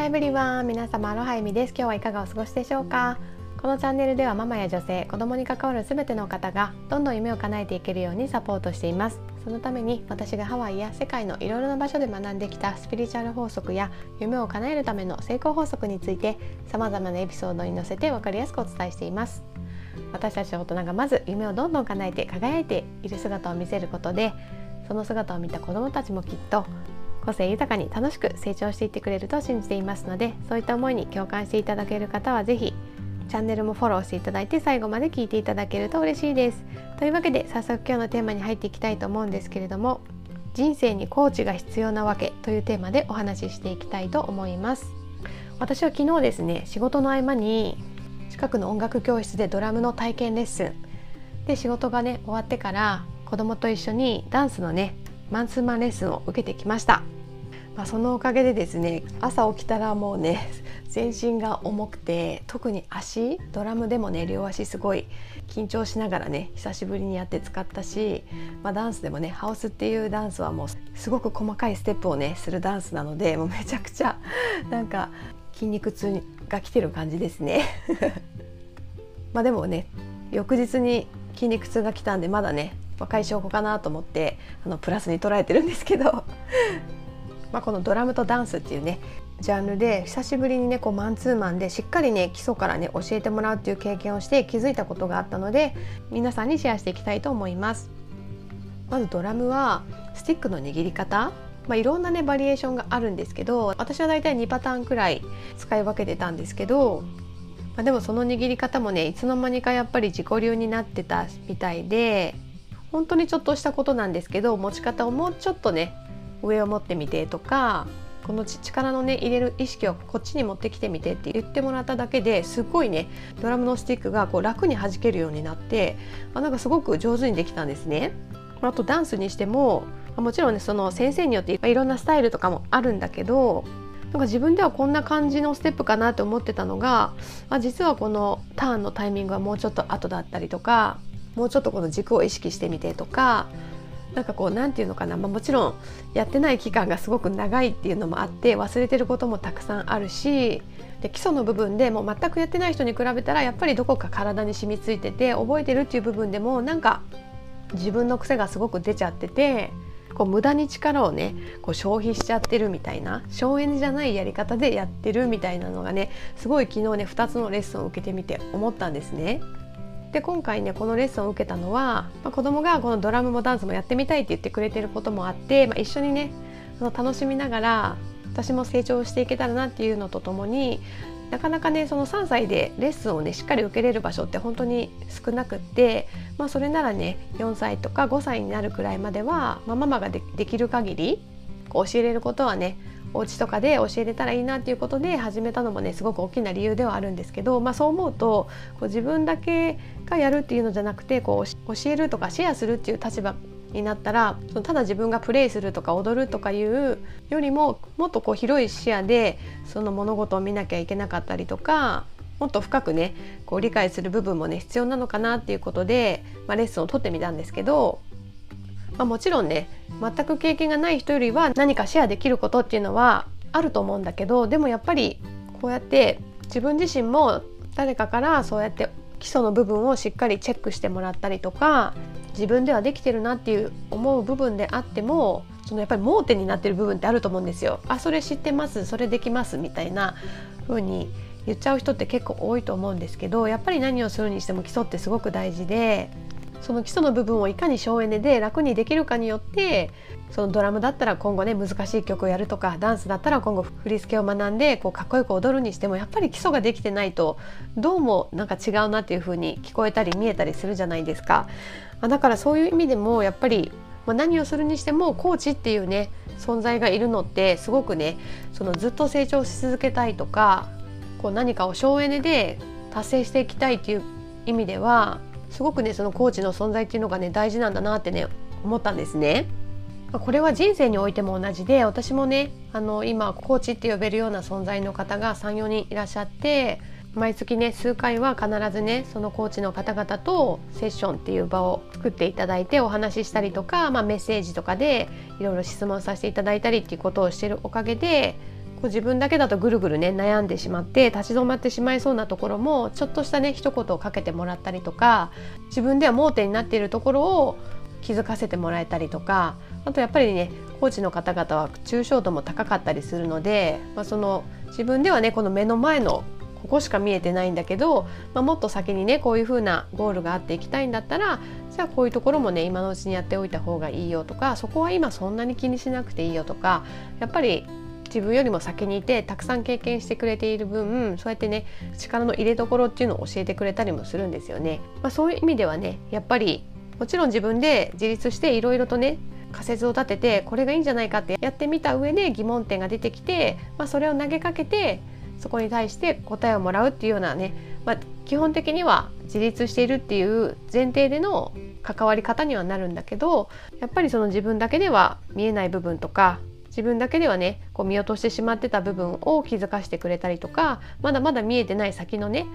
ハエブリワン皆様アロハエミです。今日はいかがお過ごしでしょうか？このチャンネルではママや女性子供に関わる全ての方がどんどん夢を叶えていけるようにサポートしています。そのために私がハワイや世界のいろいろな場所で学んできたスピリチュアル法則や夢を叶えるための成功法則について様々なエピソードに載せて分かりやすくお伝えしています。私たち大人がまず夢をどんどん叶えて輝いている姿を見せることでその姿を見た子どもたちもきっと個性豊かに楽しく成長していってくれると信じていますのでそういった思いに共感していただける方は是非チャンネルもフォローしていただいて最後まで聞いていただけると嬉しいです。というわけで早速今日のテーマに入っていきたいと思うんですけれども人生にコーチが必要なわけというテーマでお話ししていきたいと思います。私は昨日ですね仕事の合間に近くの音楽教室でドラムの体験レッスンで仕事がね終わってから子供と一緒にダンスのねマンツーマンレッスンを受けてきました。まあ、そのおかげでですね朝起きたらもうね 全身が重くて特に足ドラムでもね両足すごい緊張しながらね久しぶりにやって使ったし、まあ、ダンスでもねハウスっていうダンスはもうすごく細かいステップをねするダンスなのでもうめちゃくちゃなんか筋肉痛が来てる感じですね まあでもね翌日に筋肉痛が来たんでまだね若い証拠かなと思ってあのプラスに捉えてるんですけど。まあこのドラムとダンスっていうねジャンルで久しぶりにねこうマンツーマンでしっかりね基礎からね教えてもらうっていう経験をして気づいたことがあったので皆さんにシェアしていきたいと思います。まずドラムはスティックの握り方。まあ、いろんなねバリエーションがあるんですけど私はだいたい2パターンくらい使い分けてたんですけど、まあ、でもその握り方もねいつの間にかやっぱり自己流になってたみたいで本当にちょっとしたことなんですけど持ち方をもうちょっとね上を持ってみてとかこの力のね入れる意識をこっちに持ってきてみてって言ってもらっただけですごいねドラムのスティックがこう楽に弾けるようになってあなんかすごく上手にできたんですね。あとダンスにしてももちろんねその先生によっていろんなスタイルとかもあるんだけどなんか自分ではこんな感じのステップかなと思ってたのがあ実はこのターンのタイミングはもうちょっと後だったりとかもうちょっとこの軸を意識してみてとかなんかこう何て言うのかな、まあ、もちろんやってない期間がすごく長いっていうのもあって忘れてることもたくさんあるしで基礎の部分でもう全くやってない人に比べたらやっぱりどこか体に染みついてて覚えてるっていう部分でもなんか自分の癖がすごく出ちゃっててこう無駄に力をねこう消費しちゃってるみたいな省エネじゃないやり方でやってるみたいなのがねすごい昨日ね2つのレッスンを受けてみて思ったんですね。で今回ねこのレッスンを受けたのは、まあ、子供がこのドラムもダンスもやってみたいって言ってくれてることもあって、まあ、一緒にねその楽しみながら私も成長していけたらなっていうのとともになかなかねその3歳でレッスンをねしっかり受けれる場所って本当に少なくって、まあ、それならね4歳とか5歳になるくらいまでは、まあ、ママができる限りこう教えれることはねお家とかで教えれたらいいなっていうことで始めたのもねすごく大きな理由ではあるんですけど、まあ、そう思うとこう自分だけがやるっていうのじゃなくてこう教えるとかシェアするっていう立場になったらそのただ自分がプレイするとか踊るとかいうよりももっとこう広い視野でその物事を見なきゃいけなかったりとかもっと深くねこう理解する部分もね必要なのかなっていうことで、まあ、レッスンを取ってみたんですけどまあ、もちろんね全く経験がない人よりは何かシェアできることっていうのはあると思うんだけどでもやっぱりこうやって自分自身も誰かからそうやって基礎の部分をしっかりチェックしてもらったりとか自分ではできてるなっていう思う部分であってもそのやっぱり盲点になってる部分ってあると思うんですよ。あそれ知ってますそれできますみたいな風に言っちゃう人って結構多いと思うんですけどやっぱり何をするにしても基礎ってすごく大事でその基礎の部分をいかに省エネで楽にできるかによってそのドラムだったら今後ね難しい曲をやるとかダンスだったら今後振り付けを学んでこうかっこよく踊るにしてもやっぱり基礎ができてないとどうもなんか違うなっていう風に聞こえたり見えたりするじゃないですか。だからそういう意味でもやっぱりま何をするにしてもコーチっていうね存在がいるのってすごくねそのずっと成長し続けたいとかこう何かを省エネで達成していきたいっていう意味ではすごくねそのコーチの存在っていうのがね大事なんだなってね思ったんですね。これは人生においても同じで私もねあの今コーチって呼べるような存在の方が34人いらっしゃって毎月ね数回は必ずねそのコーチの方々とセッションっていう場を作っていただいてお話ししたりとか、まあ、メッセージとかでいろいろ質問させていただいたりっていうことをしてるおかげでこう自分だけだとぐるぐるね悩んでしまって立ち止まってしまいそうなところもちょっとしたね一言をかけてもらったりとか自分では盲点になっているところを気づかせてもらえたりとかあとやっぱりねコーチの方々は抽象度も高かったりするので、まあ、その自分ではねこの目の前のここしか見えてないんだけど、まあ、もっと先にねこういう風なゴールがあっていきたいんだったらじゃあこういうところもね今のうちにやっておいた方がいいよとかそこは今そんなに気にしなくていいよとかやっぱり自分よりも先にいてたくさん経験してくれている分そうやってね力の入れどころっていうのを教えてくれたりもするんですよね。まあ、そういう意味ではねやっぱりもちろん自分で自立していろいろとね仮説を立ててこれがいいんじゃないかってやってみた上で疑問点が出てきて、まあ、それを投げかけてそこに対して答えをもらうっていうようなね、まあ、基本的には自立しているっていう前提での関わり方にはなるんだけどやっぱりその自分だけでは見えない部分とか自分だけではねこう見落としてしまってた部分を気づかせてくれたりとかまだまだ見えてない先のね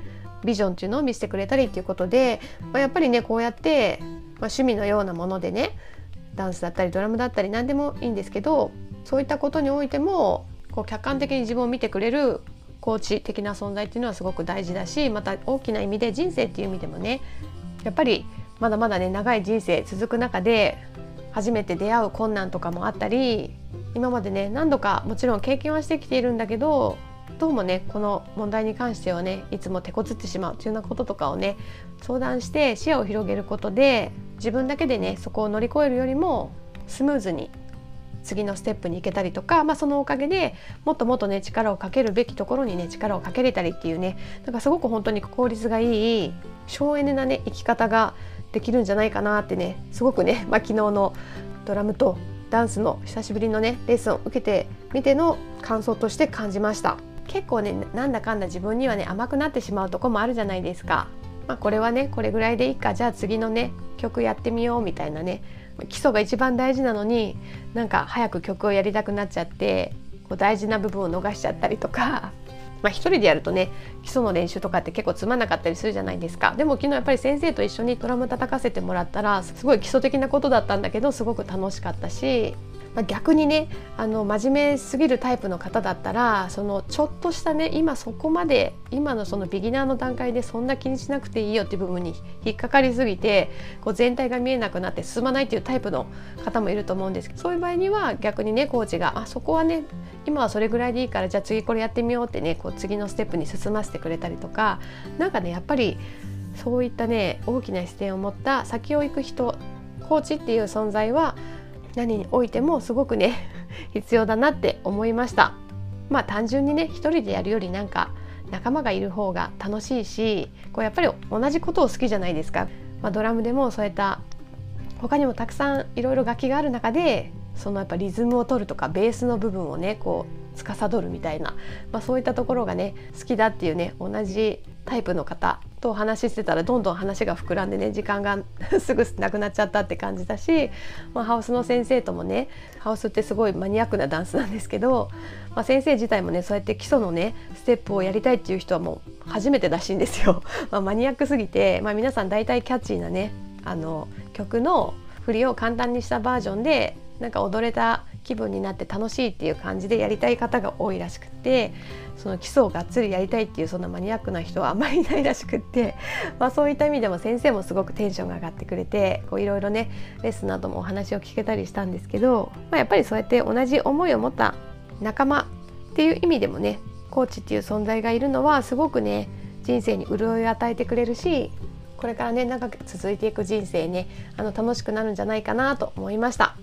ビジョンっていうのを見せてくれたりっていうことで、まあ、やっぱりねこうやって、まあ、趣味のようなものでねダンスだったりドラムだったり何でもいいんですけどそういったことにおいてもこう客観的に自分を見てくれるコーチ的な存在っていうのはすごく大事だしまた大きな意味で人生っていう意味でもねやっぱりまだまだね長い人生続く中で初めて出会う困難とかもあったり今までね何度かもちろん経験はしてきているんだけどどうもねこの問題に関してはねいつも手こずってしまうというようなこととかをね相談して視野を広げることで自分だけでねそこを乗り越えるよりもスムーズに次のステップに行けたりとか、まあ、そのおかげでもっともっとね力をかけるべきところにね力をかけれたりっていうねなんかすごく本当に効率がいい省エネなね生き方ができるんじゃないかなってねすごくね、まあ、昨日のドラムとダンスの久しぶりのねレッスンを受けてみての感想として感じました。結構ねなんだかんだ自分にはね甘くなってしまうとこもあるじゃないですか。まあ、これはねこれぐらいでいいか。じゃあ次のね曲やってみようみたいなね基礎が一番大事なのになんか早く曲をやりたくなっちゃってこう大事な部分を逃しちゃったりとか。まあ、一人でやるとね基礎の練習とかって結構つまんなかったりするじゃないですか。でも昨日やっぱり先生と一緒にドラム叩かせてもらったらすごい基礎的なことだったんだけどすごく楽しかったしまあ、逆にねあの真面目すぎるタイプの方だったらそのちょっとしたね今そこまで今のそのビギナーの段階でそんな気にしなくていいよっていう部分に引っかかりすぎてこう全体が見えなくなって進まないっていうタイプの方もいると思うんです。けどそういう場合には逆にねコーチがあそこはね今はそれぐらいでいいからじゃあ次これやってみようってねこう次のステップに進ませてくれたりとか何かねやっぱりそういったね大きな視点を持った先を行く人コーチっていう存在は何においてもすごくね 必要だなって思いました。まあ単純にね一人でやるよりなんか仲間がいる方が楽しいしこうやっぱり同じことを好きじゃないですか、まあ、ドラムでもそういった他にもたくさんいろいろ楽器がある中でそのやっぱリズムを取るとかベースの部分をねこう司るみたいな、まあ、そういったところがね好きだっていうね同じタイプの方とお話ししてたらどんどん話が膨らんでね時間が すぐなくなっちゃったって感じだし、まあ、ハウスの先生ともねハウスってすごいマニアックなダンスなんですけど、まあ、先生自体もねそうやって基礎のねステップをやりたいっていう人はもう初めてらしいんですよ。まあ、マニアックすぎて、まあ、皆さん大体キャッチーなねあの曲の振りを簡単にしたバージョンでなんか踊れた気分になって楽しいっていう感じでやりたい方が多いらしくてその基礎をがっつりやりたいっていうそんなマニアックな人はあんまりいないらしくって、まあ、そういった意味でも先生もすごくテンションが上がってくれていろいろねレッスンなどもお話を聞けたりしたんですけど、まあ、やっぱりそうやって同じ思いを持った仲間っていう意味でもねコーチっていう存在がいるのはすごくね人生に潤いを与えてくれるしこれからね長く続いていく人生ねあの楽しくなるんじゃないかなと思いました。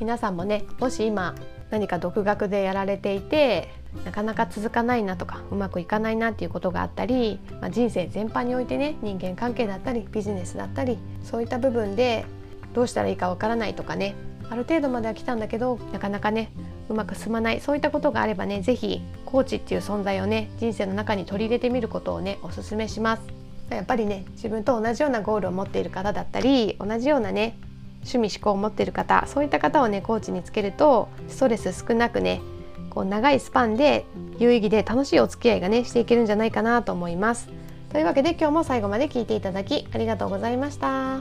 皆さんもねもし今何か独学でやられていてなかなか続かないなとかうまくいかないなっていうことがあったり、まあ、人生全般においてね人間関係だったりビジネスだったりそういった部分でどうしたらいいかわからないとかねある程度までは来たんだけどなかなかねうまく進まないそういったことがあればね是非コーチっていう存在をね人生の中に取り入れてみることをねおすすめします。やっぱりね自分と同じようなゴールを持っている方だったり同じようなね趣味思考を持っている方そういった方をねコーチにつけるとストレス少なくねこう長いスパンで有意義で楽しいお付き合いがねしていけるんじゃないかなと思います。というわけで今日も最後まで聞いていただきありがとうございました。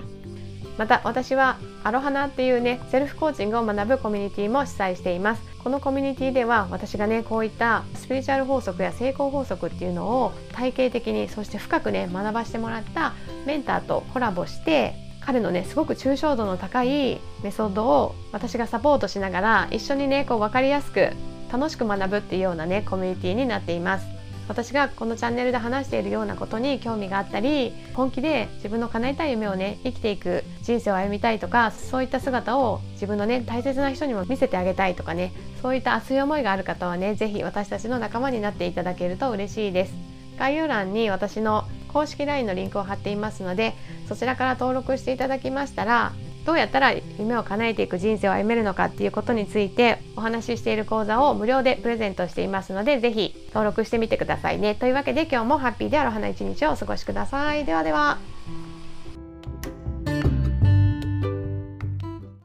また私はアロハナっていうねセルフコーチングを学ぶコミュニティも主催していますこのコミュニティでは私がねこういったスピリチュアル法則や成功法則っていうのを体系的にそして深くね学ばしてもらったメンターとコラボして彼のねすごく抽象度の高いメソッドを私がサポートしながら一緒にねこう分かりやすく楽しく学ぶっていうようなねコミュニティになっています。私がこのチャンネルで話しているようなことに興味があったり本気で自分の叶えたい夢をね生きていく人生を歩みたいとかそういった姿を自分のね大切な人にも見せてあげたいとかねそういった熱い思いがある方はね是非私たちの仲間になっていただけると嬉しいです。概要欄に私の公式 LINE のリンクを貼っていますのでそちらから登録していただきましたらどうやったら夢を叶えていく人生を歩めるのかっていうことについてお話ししている講座を無料でプレゼントしていますので是非登録してみてくださいね。というわけで今日もハッピーである花一日をお過ごしください。ではでは。